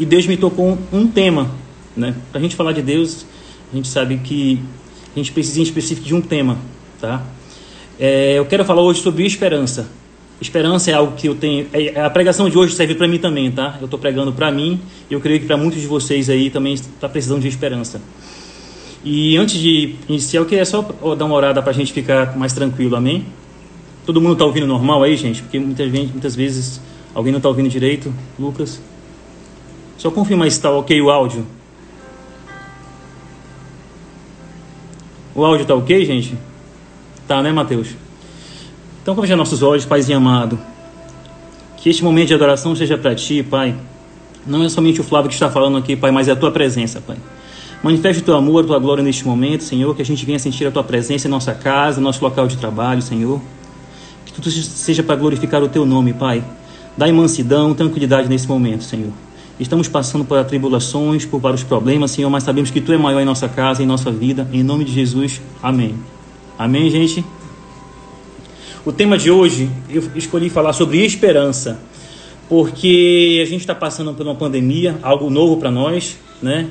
e Deus me tocou um tema, né? Para a gente falar de Deus, a gente sabe que a gente precisa em específico de um tema, tá? É, eu quero falar hoje sobre esperança. Esperança é algo que eu tenho. É, a pregação de hoje serve para mim também, tá? Eu estou pregando para mim e eu creio que para muitos de vocês aí também está precisando de esperança. E antes de iniciar, eu queria só dar uma orada para a gente ficar mais tranquilo, amém? Todo mundo está ouvindo normal aí, gente? Porque muitas, muitas vezes alguém não está ouvindo direito. Lucas? Só confirmar se está ok o áudio. O áudio está ok, gente? Tá, né, Mateus? Então, como já nossos olhos, Paizinho amado, que este momento de adoração seja para Ti, Pai. Não é somente o Flávio que está falando aqui, Pai, mas é a Tua presença, Pai. Manifeste o Teu amor, a Tua glória neste momento, Senhor, que a gente venha sentir a Tua presença em nossa casa, nosso local de trabalho, Senhor. Que tudo seja para glorificar o Teu nome, Pai. Dá mansidão, tranquilidade nesse momento, Senhor. Estamos passando por tribulações, por vários problemas, Senhor, mas sabemos que Tu é maior em nossa casa, em nossa vida. Em nome de Jesus, amém. Amém, gente? O tema de hoje eu escolhi falar sobre esperança, porque a gente está passando por uma pandemia, algo novo para nós, né?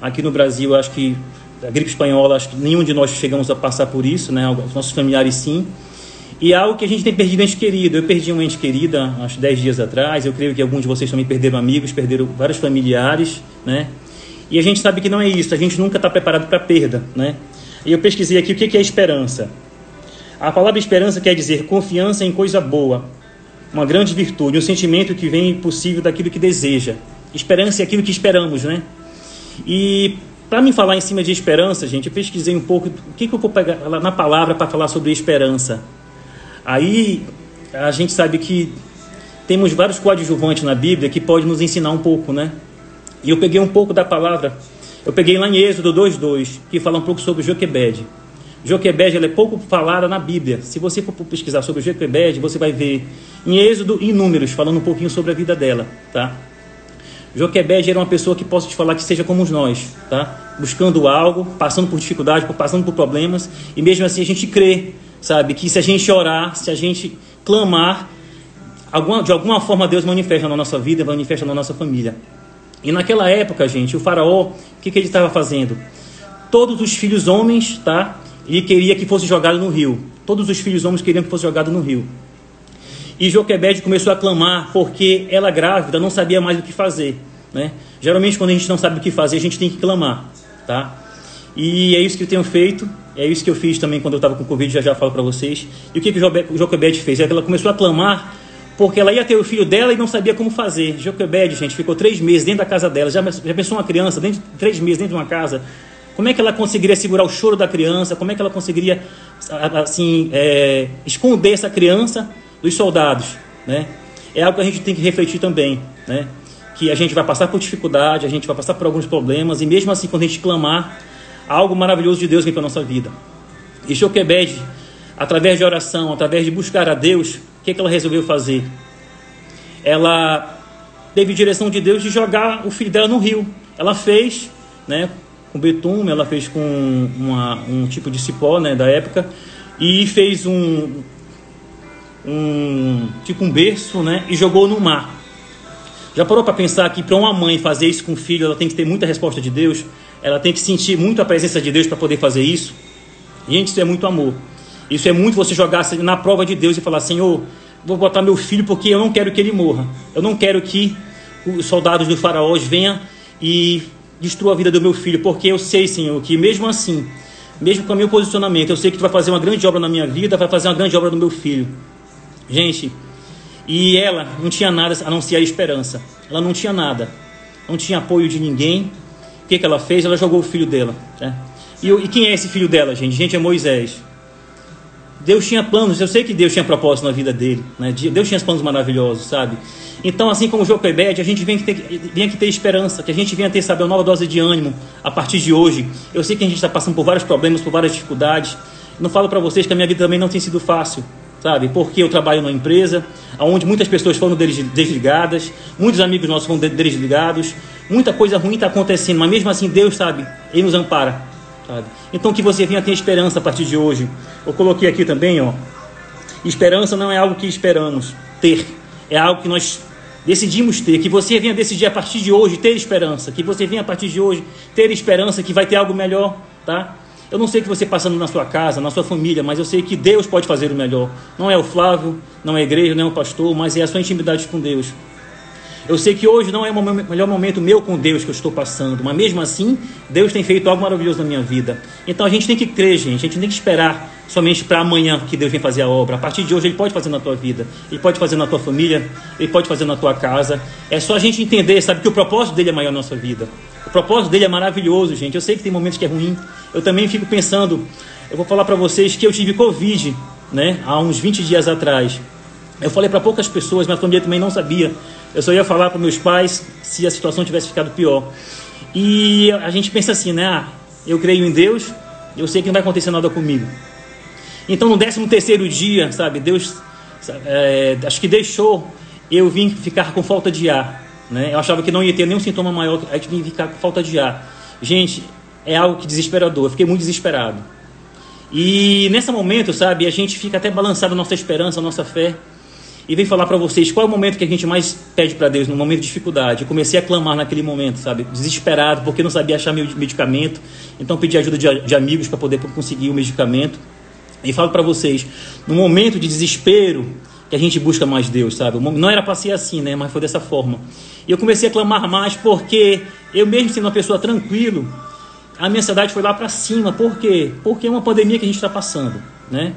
Aqui no Brasil, acho que a gripe espanhola, acho que nenhum de nós chegamos a passar por isso, né? Os nossos familiares sim. E algo que a gente tem perdido ente querido. Eu perdi uma ente querida acho 10 dias atrás. Eu creio que alguns de vocês também perderam amigos, perderam vários familiares, né? E a gente sabe que não é isso. A gente nunca está preparado para perda, né? E eu pesquisei aqui o que é esperança. A palavra esperança quer dizer confiança em coisa boa, uma grande virtude, um sentimento que vem possível daquilo que deseja. Esperança é aquilo que esperamos, né? E para me falar em cima de esperança, gente, eu pesquisei um pouco o que, que eu vou pegar na palavra para falar sobre esperança. Aí a gente sabe que temos vários coadjuvantes na Bíblia que podem nos ensinar um pouco, né? E eu peguei um pouco da palavra, eu peguei lá em Êxodo 2,2, que fala um pouco sobre Joquebede. Joquebed é pouco falada na Bíblia. Se você for pesquisar sobre Joquebed, você vai ver em Êxodo e Números, falando um pouquinho sobre a vida dela, tá? Joquebed era uma pessoa que posso te falar que seja como nós, tá? Buscando algo, passando por dificuldade, passando por problemas, e mesmo assim a gente crê, sabe? Que se a gente orar, se a gente clamar, de alguma forma Deus manifesta na nossa vida, manifesta na nossa família. E naquela época, gente, o faraó, o que, que ele estava fazendo? Todos os filhos homens, tá? e queria que fosse jogado no rio. Todos os filhos homens queriam que fosse jogado no rio. E Joquebede começou a clamar porque ela grávida não sabia mais o que fazer. Né? Geralmente quando a gente não sabe o que fazer, a gente tem que clamar. Tá? E é isso que eu tenho feito, é isso que eu fiz também quando eu estava com Covid, já já falo para vocês. E o que, que Joquebede fez? É ela começou a clamar porque ela ia ter o filho dela e não sabia como fazer. Joquebede, gente, ficou três meses dentro da casa dela. Já, já pensou uma criança, dentro, três meses dentro de uma casa, como é que ela conseguiria segurar o choro da criança? Como é que ela conseguiria assim é, esconder essa criança dos soldados? Né? É algo que a gente tem que refletir também, né? Que a gente vai passar por dificuldade, a gente vai passar por alguns problemas e mesmo assim quando a gente clamar, algo maravilhoso de Deus vem para a nossa vida. E Joquebed, através de oração, através de buscar a Deus, o que, é que ela resolveu fazer? Ela teve direção de Deus de jogar o filho dela no rio. Ela fez, né? com betume, ela fez com uma, um tipo de cipó né, da época e fez um, um tipo um berço né, e jogou no mar. Já parou para pensar que para uma mãe fazer isso com o filho, ela tem que ter muita resposta de Deus, ela tem que sentir muito a presença de Deus para poder fazer isso? Gente, isso é muito amor. Isso é muito você jogar na prova de Deus e falar: Senhor, vou botar meu filho porque eu não quero que ele morra. Eu não quero que os soldados do faraó venham e destrua a vida do meu filho, porque eu sei, Senhor, que mesmo assim, mesmo com o meu posicionamento, eu sei que tu vai fazer uma grande obra na minha vida, vai fazer uma grande obra no meu filho. Gente, e ela não tinha nada a não ser a esperança. Ela não tinha nada. Não tinha apoio de ninguém. Que, que ela fez? Ela jogou o filho dela. Né? E, e quem é esse filho dela, gente? Gente, é Moisés. Deus tinha planos, eu sei que Deus tinha propósito na vida dele. Né? Deus tinha planos maravilhosos, sabe? Então, assim como o Joquebede, a gente vem que, ter, vem que ter esperança, que a gente venha ter, sabe, uma nova dose de ânimo a partir de hoje. Eu sei que a gente está passando por vários problemas, por várias dificuldades. Não falo para vocês que a minha vida também não tem sido fácil, sabe? Porque eu trabalho numa empresa onde muitas pessoas foram desligadas, muitos amigos nossos foram desligados, muita coisa ruim está acontecendo, mas mesmo assim Deus, sabe, Ele nos ampara, sabe? Então que você venha ter esperança a partir de hoje. Eu coloquei aqui também, ó, esperança não é algo que esperamos ter, é algo que nós decidimos ter, que você venha decidir a partir de hoje ter esperança, que você venha a partir de hoje ter esperança que vai ter algo melhor, tá? Eu não sei o que você passando na sua casa, na sua família, mas eu sei que Deus pode fazer o melhor. Não é o Flávio, não é a igreja, não é o pastor, mas é a sua intimidade com Deus. Eu sei que hoje não é o melhor momento meu com Deus que eu estou passando, mas mesmo assim, Deus tem feito algo maravilhoso na minha vida. Então a gente tem que crer, gente, a gente tem que esperar somente para amanhã que Deus vem fazer a obra. A partir de hoje Ele pode fazer na tua vida, Ele pode fazer na tua família, Ele pode fazer na tua casa. É só a gente entender, sabe, que o propósito dele é maior na nossa vida. O propósito dele é maravilhoso, gente. Eu sei que tem momentos que é ruim. Eu também fico pensando, eu vou falar para vocês que eu tive Covid, né, há uns 20 dias atrás. Eu falei para poucas pessoas, minha família também não sabia. Eu só ia falar para meus pais se a situação tivesse ficado pior. E a gente pensa assim, né? Ah, eu creio em Deus, eu sei que não vai acontecer nada comigo. Então, no 13 terceiro dia, sabe, Deus, é, acho que deixou eu vim ficar com falta de ar. Né? Eu achava que não ia ter nenhum sintoma maior, aí que vim ficar com falta de ar. Gente, é algo que desesperador. Eu fiquei muito desesperado. E nesse momento, sabe, a gente fica até balançado a nossa esperança, a nossa fé e vem falar para vocês qual é o momento que a gente mais pede para Deus, no momento de dificuldade. Eu comecei a clamar naquele momento, sabe? Desesperado, porque não sabia achar meu medicamento. Então pedi ajuda de, de amigos para poder conseguir o medicamento. E falo para vocês, no momento de desespero, que a gente busca mais Deus, sabe? Não era para ser assim, né? Mas foi dessa forma. E eu comecei a clamar mais porque eu mesmo sendo uma pessoa tranquilo, a minha ansiedade foi lá para cima. Por quê? Porque é uma pandemia que a gente está passando, né?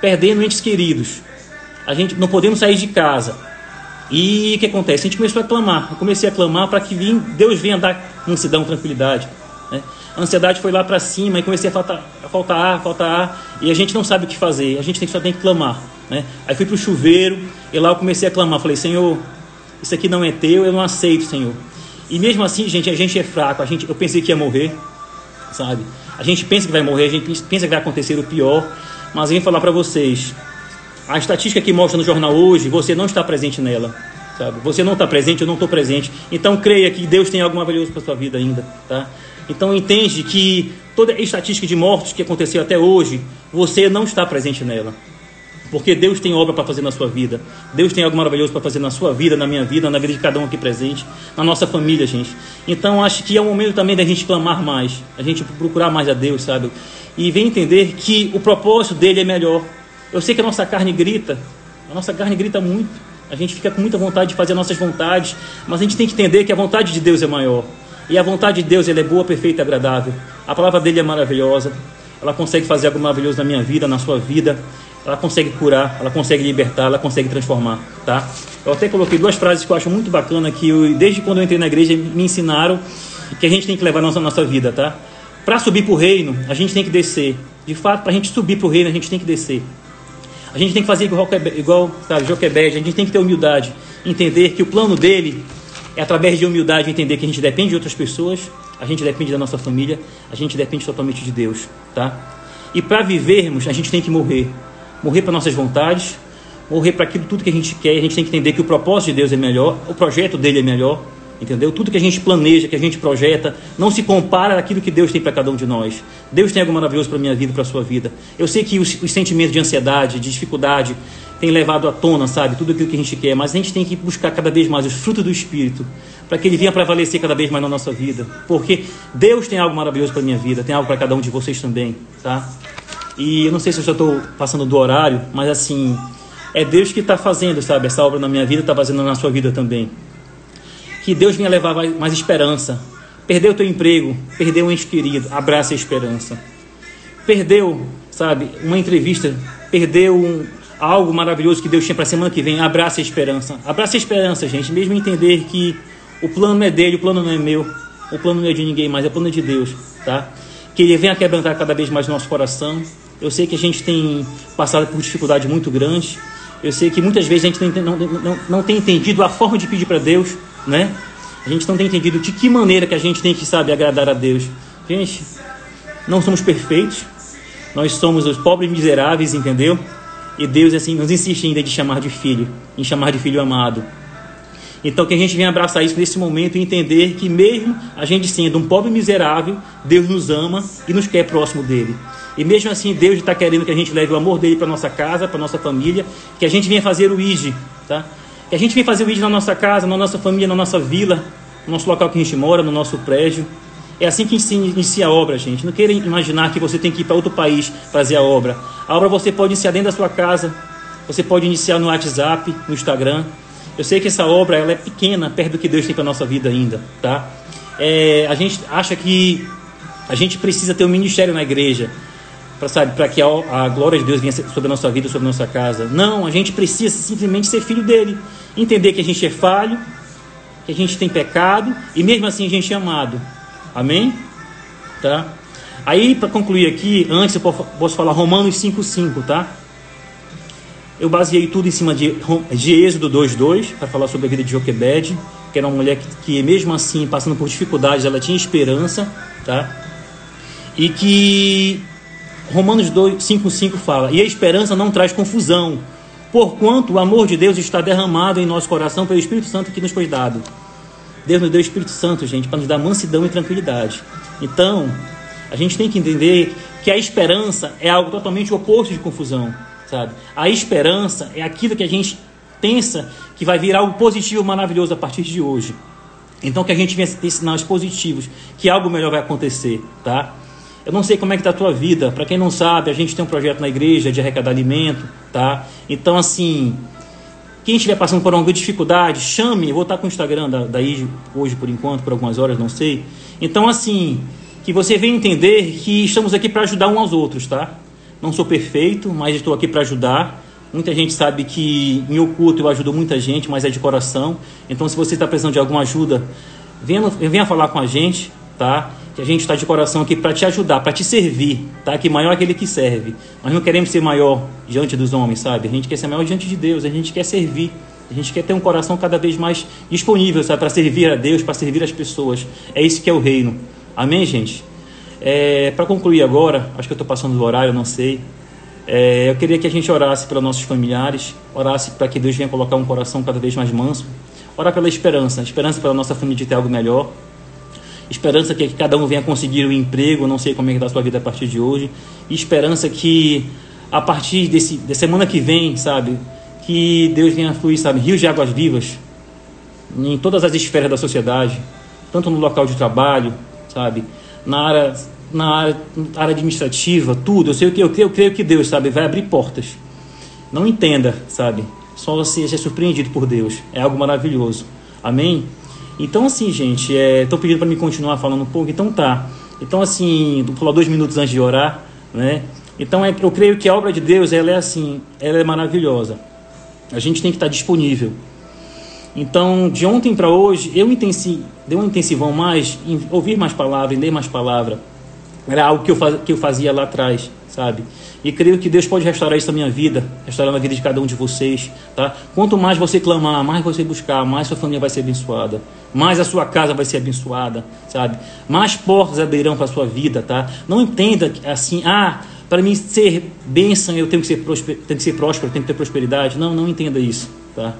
Perdendo entes queridos a gente não podemos sair de casa. E o que acontece? A gente começou a clamar. Eu comecei a clamar para que Deus venha dar mansidão, tranquilidade. Né? A ansiedade foi lá para cima e comecei a faltar, a faltar ar, faltar ar. E a gente não sabe o que fazer. A gente só tem que clamar. Né? Aí fui para o chuveiro e lá eu comecei a clamar. Falei, Senhor, isso aqui não é teu, eu não aceito, Senhor. E mesmo assim, gente, a gente é fraco. A gente, eu pensei que ia morrer, sabe? A gente pensa que vai morrer, a gente pensa que vai acontecer o pior. Mas eu vim falar para vocês, a estatística que mostra no jornal hoje, você não está presente nela. Sabe? Você não está presente, eu não estou presente. Então creia que Deus tem algo maravilhoso para sua vida ainda. Tá? Então entende que toda a estatística de mortes que aconteceu até hoje, você não está presente nela. Porque Deus tem obra para fazer na sua vida. Deus tem algo maravilhoso para fazer na sua vida, na minha vida, na vida de cada um aqui presente, na nossa família, gente. Então acho que é o momento também da gente clamar mais, a gente procurar mais a Deus, sabe? E vem entender que o propósito dele é melhor. Eu sei que a nossa carne grita, a nossa carne grita muito. A gente fica com muita vontade de fazer nossas vontades, mas a gente tem que entender que a vontade de Deus é maior. E a vontade de Deus ela é boa, perfeita e agradável. A palavra dele é maravilhosa. Ela consegue fazer algo maravilhoso na minha vida, na sua vida. Ela consegue curar, ela consegue libertar, ela consegue transformar, tá? Eu até coloquei duas frases que eu acho muito bacana que eu, desde quando eu entrei na igreja me ensinaram que a gente tem que levar na nossa, nossa vida, tá? Para subir para o reino, a gente tem que descer. De fato, para a gente subir para o reino, a gente tem que descer. A gente tem que fazer igual, igual sabe, Joquebed, a gente tem que ter humildade, entender que o plano dele é através de humildade entender que a gente depende de outras pessoas, a gente depende da nossa família, a gente depende totalmente de Deus, tá? E para vivermos, a gente tem que morrer. Morrer para nossas vontades, morrer para aquilo tudo que a gente quer, a gente tem que entender que o propósito de Deus é melhor, o projeto dele é melhor, Entendeu? Tudo que a gente planeja, que a gente projeta, não se compara àquilo que Deus tem para cada um de nós. Deus tem algo maravilhoso para minha vida, para sua vida. Eu sei que os, os, sentimentos de ansiedade, de dificuldade, têm levado à tona, sabe? Tudo aquilo que a gente quer, mas a gente tem que buscar cada vez mais os frutos do Espírito, para que ele venha prevalecer cada vez mais na nossa vida. Porque Deus tem algo maravilhoso para minha vida, tem algo para cada um de vocês também, tá? E eu não sei se eu já estou passando do horário, mas assim, é Deus que está fazendo, sabe? Essa obra na minha vida, está fazendo na sua vida também que Deus venha levar mais esperança. Perdeu o teu emprego, perdeu um ente querido, abraça a esperança. Perdeu, sabe, uma entrevista, perdeu um, algo maravilhoso que Deus tinha para a semana que vem, abraça a esperança. Abraça a esperança, gente, mesmo entender que o plano é dele, o plano não é meu, o plano não é de ninguém mais, é o plano de Deus, tá? Que ele venha quebrantar cada vez mais nosso coração. Eu sei que a gente tem passado por dificuldades muito grandes. Eu sei que muitas vezes a gente não, não, não, não tem entendido a forma de pedir para Deus né? A gente não tem entendido de que maneira que a gente tem que, sabe, agradar a Deus. Gente, não somos perfeitos. Nós somos os pobres miseráveis, entendeu? E Deus, assim, nos insiste ainda de chamar de filho, em chamar de filho amado. Então que a gente venha abraçar isso nesse momento e entender que mesmo a gente sendo um pobre miserável, Deus nos ama e nos quer próximo dele. E mesmo assim Deus está querendo que a gente leve o amor dele para nossa casa, para nossa família, que a gente venha fazer o IG, tá? Que a gente vem fazer o vídeo na nossa casa, na nossa família, na nossa vila, no nosso local que a gente mora, no nosso prédio. É assim que inicia a obra, gente. Não queira imaginar que você tem que ir para outro país fazer a obra. A obra você pode iniciar dentro da sua casa, você pode iniciar no WhatsApp, no Instagram. Eu sei que essa obra ela é pequena, perto do que Deus tem para nossa vida ainda, tá? É, a gente acha que a gente precisa ter um ministério na igreja para sabe, para que a, a, glória de Deus venha sobre a nossa vida, sobre a nossa casa. Não, a gente precisa simplesmente ser filho dele, entender que a gente é falho, que a gente tem pecado e mesmo assim a gente é amado. Amém? Tá? Aí, para concluir aqui, antes eu posso falar Romanos 5,5, tá? Eu baseei tudo em cima de, de Êxodo 2,2 para falar sobre a vida de Joquebed, que era uma mulher que, que, mesmo assim, passando por dificuldades, ela tinha esperança, tá? E que Romanos 5,5 fala: E a esperança não traz confusão, porquanto o amor de Deus está derramado em nosso coração pelo Espírito Santo que nos foi dado. Deus nos deu o Espírito Santo, gente, para nos dar mansidão e tranquilidade. Então, a gente tem que entender que a esperança é algo totalmente oposto de confusão, sabe? A esperança é aquilo que a gente pensa que vai vir algo positivo, maravilhoso a partir de hoje. Então, que a gente venha ter sinais positivos, que algo melhor vai acontecer, tá? Eu não sei como é que está a tua vida. Para quem não sabe, a gente tem um projeto na igreja de arrecadar alimento, tá? Então, assim, quem estiver passando por alguma dificuldade, chame. Eu vou estar com o Instagram da, da hoje, por enquanto, por algumas horas, não sei. Então, assim, que você venha entender que estamos aqui para ajudar uns aos outros, tá? Não sou perfeito, mas estou aqui para ajudar. Muita gente sabe que em oculto eu ajudo muita gente, mas é de coração. Então, se você está precisando de alguma ajuda, venha, venha falar com a gente, tá? Que a gente está de coração aqui para te ajudar, para te servir, tá? Que maior é aquele que serve. Nós não queremos ser maior diante dos homens, sabe? A gente quer ser maior diante de Deus, a gente quer servir. A gente quer ter um coração cada vez mais disponível, sabe? Para servir a Deus, para servir as pessoas. É isso que é o reino. Amém, gente? É, para concluir agora, acho que eu estou passando do horário, não sei. É, eu queria que a gente orasse pelos nossos familiares, orasse para que Deus venha colocar um coração cada vez mais manso, orar pela esperança, esperança pela nossa família de ter algo melhor, Esperança que, cada um venha conseguir um emprego, não sei como é que está a sua vida a partir de hoje. E esperança que a partir desse, da semana que vem, sabe, que Deus venha fluir, sabe, rios de águas vivas em todas as esferas da sociedade, tanto no local de trabalho, sabe, na área, na área, área administrativa, tudo. Eu sei o que eu creio, eu creio que Deus, sabe, vai abrir portas. Não entenda, sabe, só seja surpreendido por Deus. É algo maravilhoso. Amém? Então, assim, gente, estão é, pedindo para me continuar falando um pouco, então tá. Então, assim, vou falar dois minutos antes de orar, né? Então, é, eu creio que a obra de Deus, ela é assim, ela é maravilhosa. A gente tem que estar disponível. Então, de ontem para hoje, eu intensi, dei um intensivão mais em ouvir mais palavras, em ler mais palavras. Era algo que eu, faz, que eu fazia lá atrás, sabe? E creio que Deus pode restaurar isso na minha vida, restaurar na vida de cada um de vocês, tá? Quanto mais você clamar, mais você buscar, mais sua família vai ser abençoada, mais a sua casa vai ser abençoada, sabe? Mais portas abrirão para sua vida, tá? Não entenda assim, ah, para mim ser bênção eu tenho que ser, próspero, tenho que ser próspero, tenho que ter prosperidade. Não, não entenda isso, tá?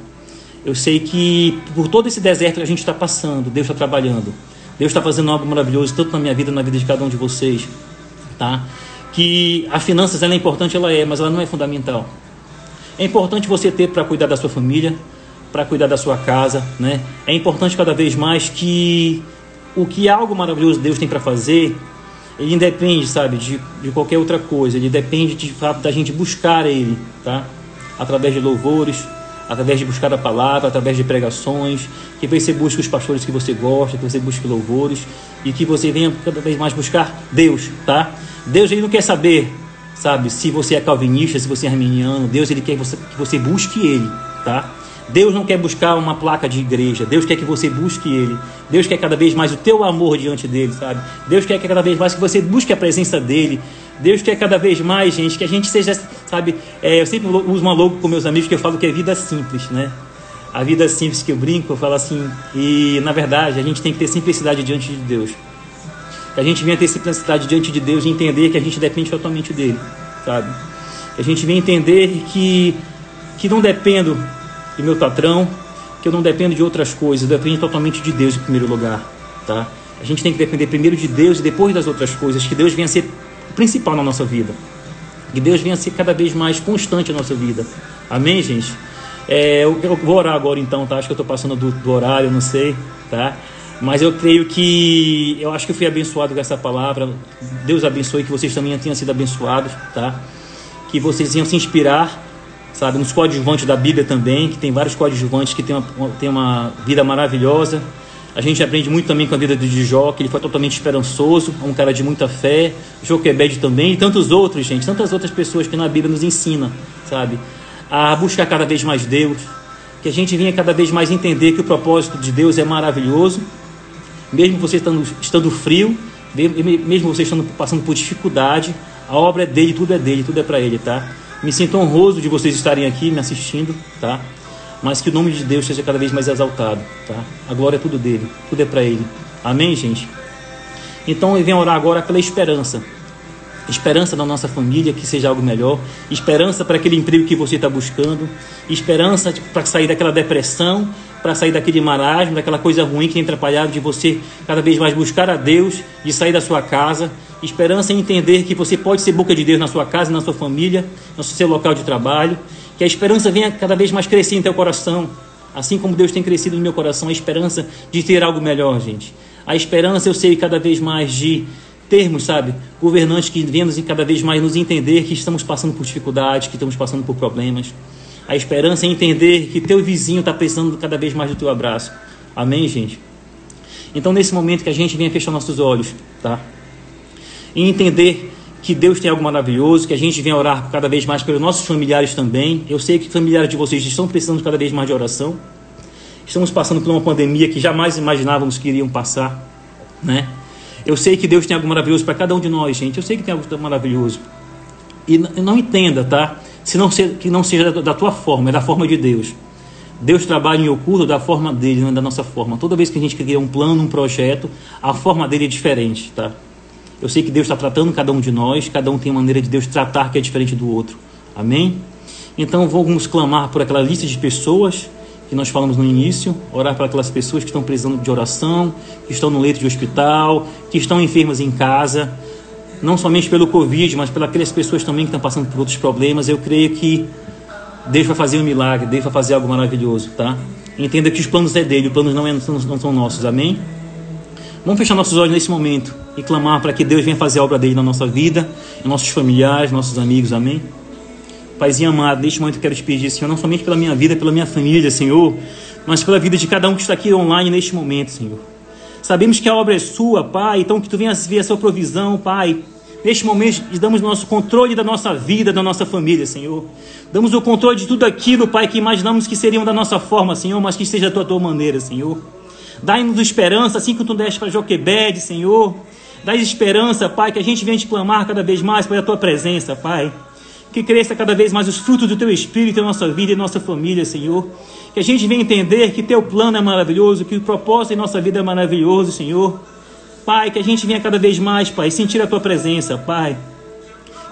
Eu sei que por todo esse deserto que a gente está passando, Deus está trabalhando. Deus está fazendo algo maravilhoso, tanto na minha vida, na vida de cada um de vocês, tá? Que a finanças ela é importante, ela é, mas ela não é fundamental. É importante você ter para cuidar da sua família, para cuidar da sua casa, né? É importante cada vez mais que o que algo maravilhoso Deus tem para fazer, ele independe, sabe, de, de qualquer outra coisa. Ele depende de fato da gente buscar Ele, tá? Através de louvores, através de buscar a palavra, através de pregações, que você busque os pastores que você gosta, que você busque louvores e que você venha cada vez mais buscar Deus, tá? Deus ele não quer saber, sabe, se você é calvinista, se você é arminiano. Deus ele quer que você, que você busque ele, tá? Deus não quer buscar uma placa de igreja. Deus quer que você busque Ele. Deus quer cada vez mais o teu amor diante dele, sabe? Deus quer cada vez mais que você busque a presença dele. Deus quer cada vez mais, gente, que a gente seja, sabe? É, eu sempre uso uma logo com meus amigos que eu falo que é vida simples, né? A vida simples que eu brinco, eu falo assim. E na verdade, a gente tem que ter simplicidade diante de Deus. Que a gente venha ter simplicidade diante de Deus e entender que a gente depende totalmente dele, sabe? Que a gente venha entender que, que não dependo do meu patrão, que eu não dependo de outras coisas, eu dependo totalmente de Deus em primeiro lugar, tá? A gente tem que depender primeiro de Deus e depois das outras coisas, que Deus venha ser o principal na nossa vida. Que Deus venha ser cada vez mais constante na nossa vida. Amém, gente? É, eu, eu, vou orar agora então, tá? Acho que eu estou passando do, do horário, não sei, tá? Mas eu creio que eu acho que eu fui abençoado com essa palavra. Deus abençoe que vocês também tenham sido abençoados, tá? Que vocês iam se inspirar, sabe, nos coadjuvantes da Bíblia também, que tem vários coadjuvantes que tem uma, tem uma vida maravilhosa. A gente aprende muito também com a vida de Jó, que ele foi totalmente esperançoso, um cara de muita fé. Joquebed também, e tantos outros, gente, tantas outras pessoas que na Bíblia nos ensina, sabe? A buscar cada vez mais Deus, que a gente venha cada vez mais entender que o propósito de Deus é maravilhoso mesmo você estando, estando frio, mesmo você estando passando por dificuldade, a obra é dele, tudo é dele, tudo é para ele, tá? Me sinto honroso de vocês estarem aqui me assistindo, tá? Mas que o nome de Deus seja cada vez mais exaltado, tá? A glória é tudo dele, tudo é para ele. Amém, gente? Então eu venho orar agora pela esperança. Esperança na nossa família, que seja algo melhor. Esperança para aquele emprego que você está buscando. Esperança para sair daquela depressão para sair daquele marasmo, daquela coisa ruim que tem atrapalhado de você cada vez mais buscar a Deus, de sair da sua casa. Esperança em entender que você pode ser boca de Deus na sua casa, na sua família, no seu local de trabalho. Que a esperança venha cada vez mais crescer em teu coração. Assim como Deus tem crescido no meu coração, a esperança de ter algo melhor, gente. A esperança, eu sei, cada vez mais de termos, sabe, governantes que venham cada vez mais nos entender que estamos passando por dificuldades, que estamos passando por problemas. A esperança é entender que teu vizinho está precisando cada vez mais do teu abraço. Amém, gente? Então, nesse momento que a gente venha fechar nossos olhos, tá? E entender que Deus tem algo maravilhoso, que a gente venha orar cada vez mais pelos nossos familiares também. Eu sei que familiares de vocês estão precisando cada vez mais de oração. Estamos passando por uma pandemia que jamais imaginávamos que iriam passar, né? Eu sei que Deus tem algo maravilhoso para cada um de nós, gente. Eu sei que tem algo maravilhoso. E não entenda, tá? se não seja, que não seja da tua forma, é da forma de Deus. Deus trabalha em oculto da forma dele, não é da nossa forma. Toda vez que a gente cria um plano, um projeto, a forma dele é diferente, tá? Eu sei que Deus está tratando cada um de nós, cada um tem maneira de Deus tratar que é diferente do outro. Amém? Então vamos clamar por aquela lista de pessoas que nós falamos no início, orar para aquelas pessoas que estão precisando de oração, que estão no leito de hospital, que estão enfermas em casa, não somente pelo Covid, mas pelas aquelas pessoas também que estão passando por outros problemas, eu creio que Deus vai fazer um milagre, Deus vai fazer algo maravilhoso, tá? Entenda que os planos é dele, os planos não, é, não são nossos, amém? Vamos fechar nossos olhos nesse momento e clamar para que Deus venha fazer a obra dele na nossa vida, em nossos familiares, nossos amigos, amém? Paizinho amado, neste momento eu quero te pedir, Senhor, não somente pela minha vida, pela minha família, Senhor, mas pela vida de cada um que está aqui online neste momento, Senhor. Sabemos que a obra é sua, Pai, então que tu venhas ver a sua provisão, Pai. Neste momento, damos nosso controle da nossa vida, da nossa família, Senhor. Damos o controle de tudo aquilo, Pai, que imaginamos que seriam da nossa forma, Senhor, mas que seja da tua, maneira, Senhor. Dai-nos esperança, assim como tu deste para Joquebede, Senhor. Dai esperança, Pai, que a gente venha te clamar cada vez mais pela tua presença, Pai. Que cresça cada vez mais os frutos do teu Espírito em nossa vida e nossa família, Senhor. Que a gente venha entender que teu plano é maravilhoso, que o propósito em nossa vida é maravilhoso, Senhor. Pai, que a gente venha cada vez mais, Pai, sentir a tua presença, Pai.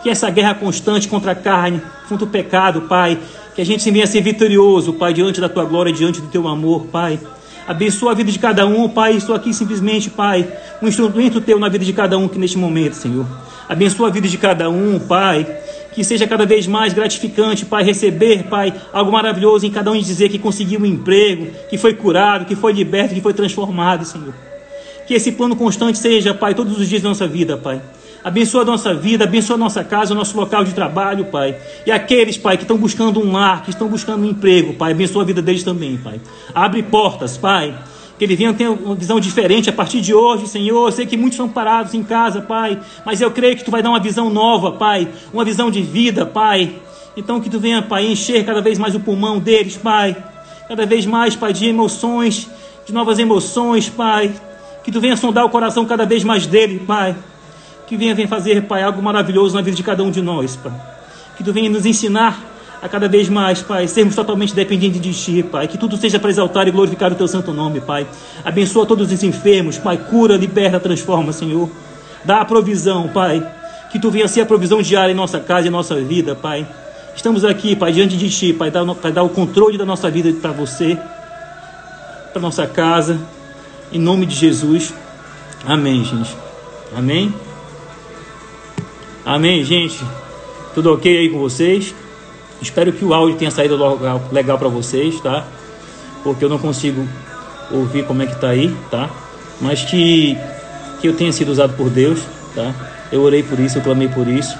Que essa guerra constante contra a carne, contra o pecado, Pai, que a gente venha ser vitorioso, Pai, diante da tua glória, diante do teu amor, Pai. Abençoa a vida de cada um, Pai. Estou aqui simplesmente, Pai, um instrumento teu na vida de cada um que neste momento, Senhor. Abençoa a vida de cada um, Pai que seja cada vez mais gratificante, Pai, receber, Pai, algo maravilhoso em cada um dizer que conseguiu um emprego, que foi curado, que foi liberto, que foi transformado, Senhor. Que esse plano constante seja, Pai, todos os dias da nossa vida, Pai. Abençoa a nossa vida, abençoa a nossa casa, o nosso local de trabalho, Pai. E aqueles, Pai, que estão buscando um lar, que estão buscando um emprego, Pai, abençoa a vida deles também, Pai. Abre portas, Pai que ele venha ter uma visão diferente a partir de hoje, Senhor. Eu sei que muitos estão parados em casa, Pai, mas eu creio que Tu vai dar uma visão nova, Pai, uma visão de vida, Pai. Então que Tu venha, Pai, encher cada vez mais o pulmão deles, Pai. Cada vez mais, Pai, de emoções, de novas emoções, Pai. Que Tu venha sondar o coração cada vez mais dele, Pai. Que venha, venha fazer, Pai, algo maravilhoso na vida de cada um de nós, Pai. Que Tu venha nos ensinar a cada vez mais, Pai, sermos totalmente dependentes de Ti, Pai. Que tudo seja para exaltar e glorificar o Teu santo nome, Pai. Abençoa todos os enfermos, Pai. Cura, liberta, transforma, Senhor. Dá a provisão, Pai. Que Tu venha ser a provisão diária em nossa casa e em nossa vida, Pai. Estamos aqui, Pai, diante de Ti, Pai, para dar o controle da nossa vida para você, para nossa casa. Em nome de Jesus. Amém, gente. Amém. Amém, gente. Tudo ok aí com vocês? Espero que o áudio tenha saído legal, para vocês, tá? Porque eu não consigo ouvir como é que tá aí, tá? Mas que, que eu tenha sido usado por Deus, tá? Eu orei por isso, eu clamei por isso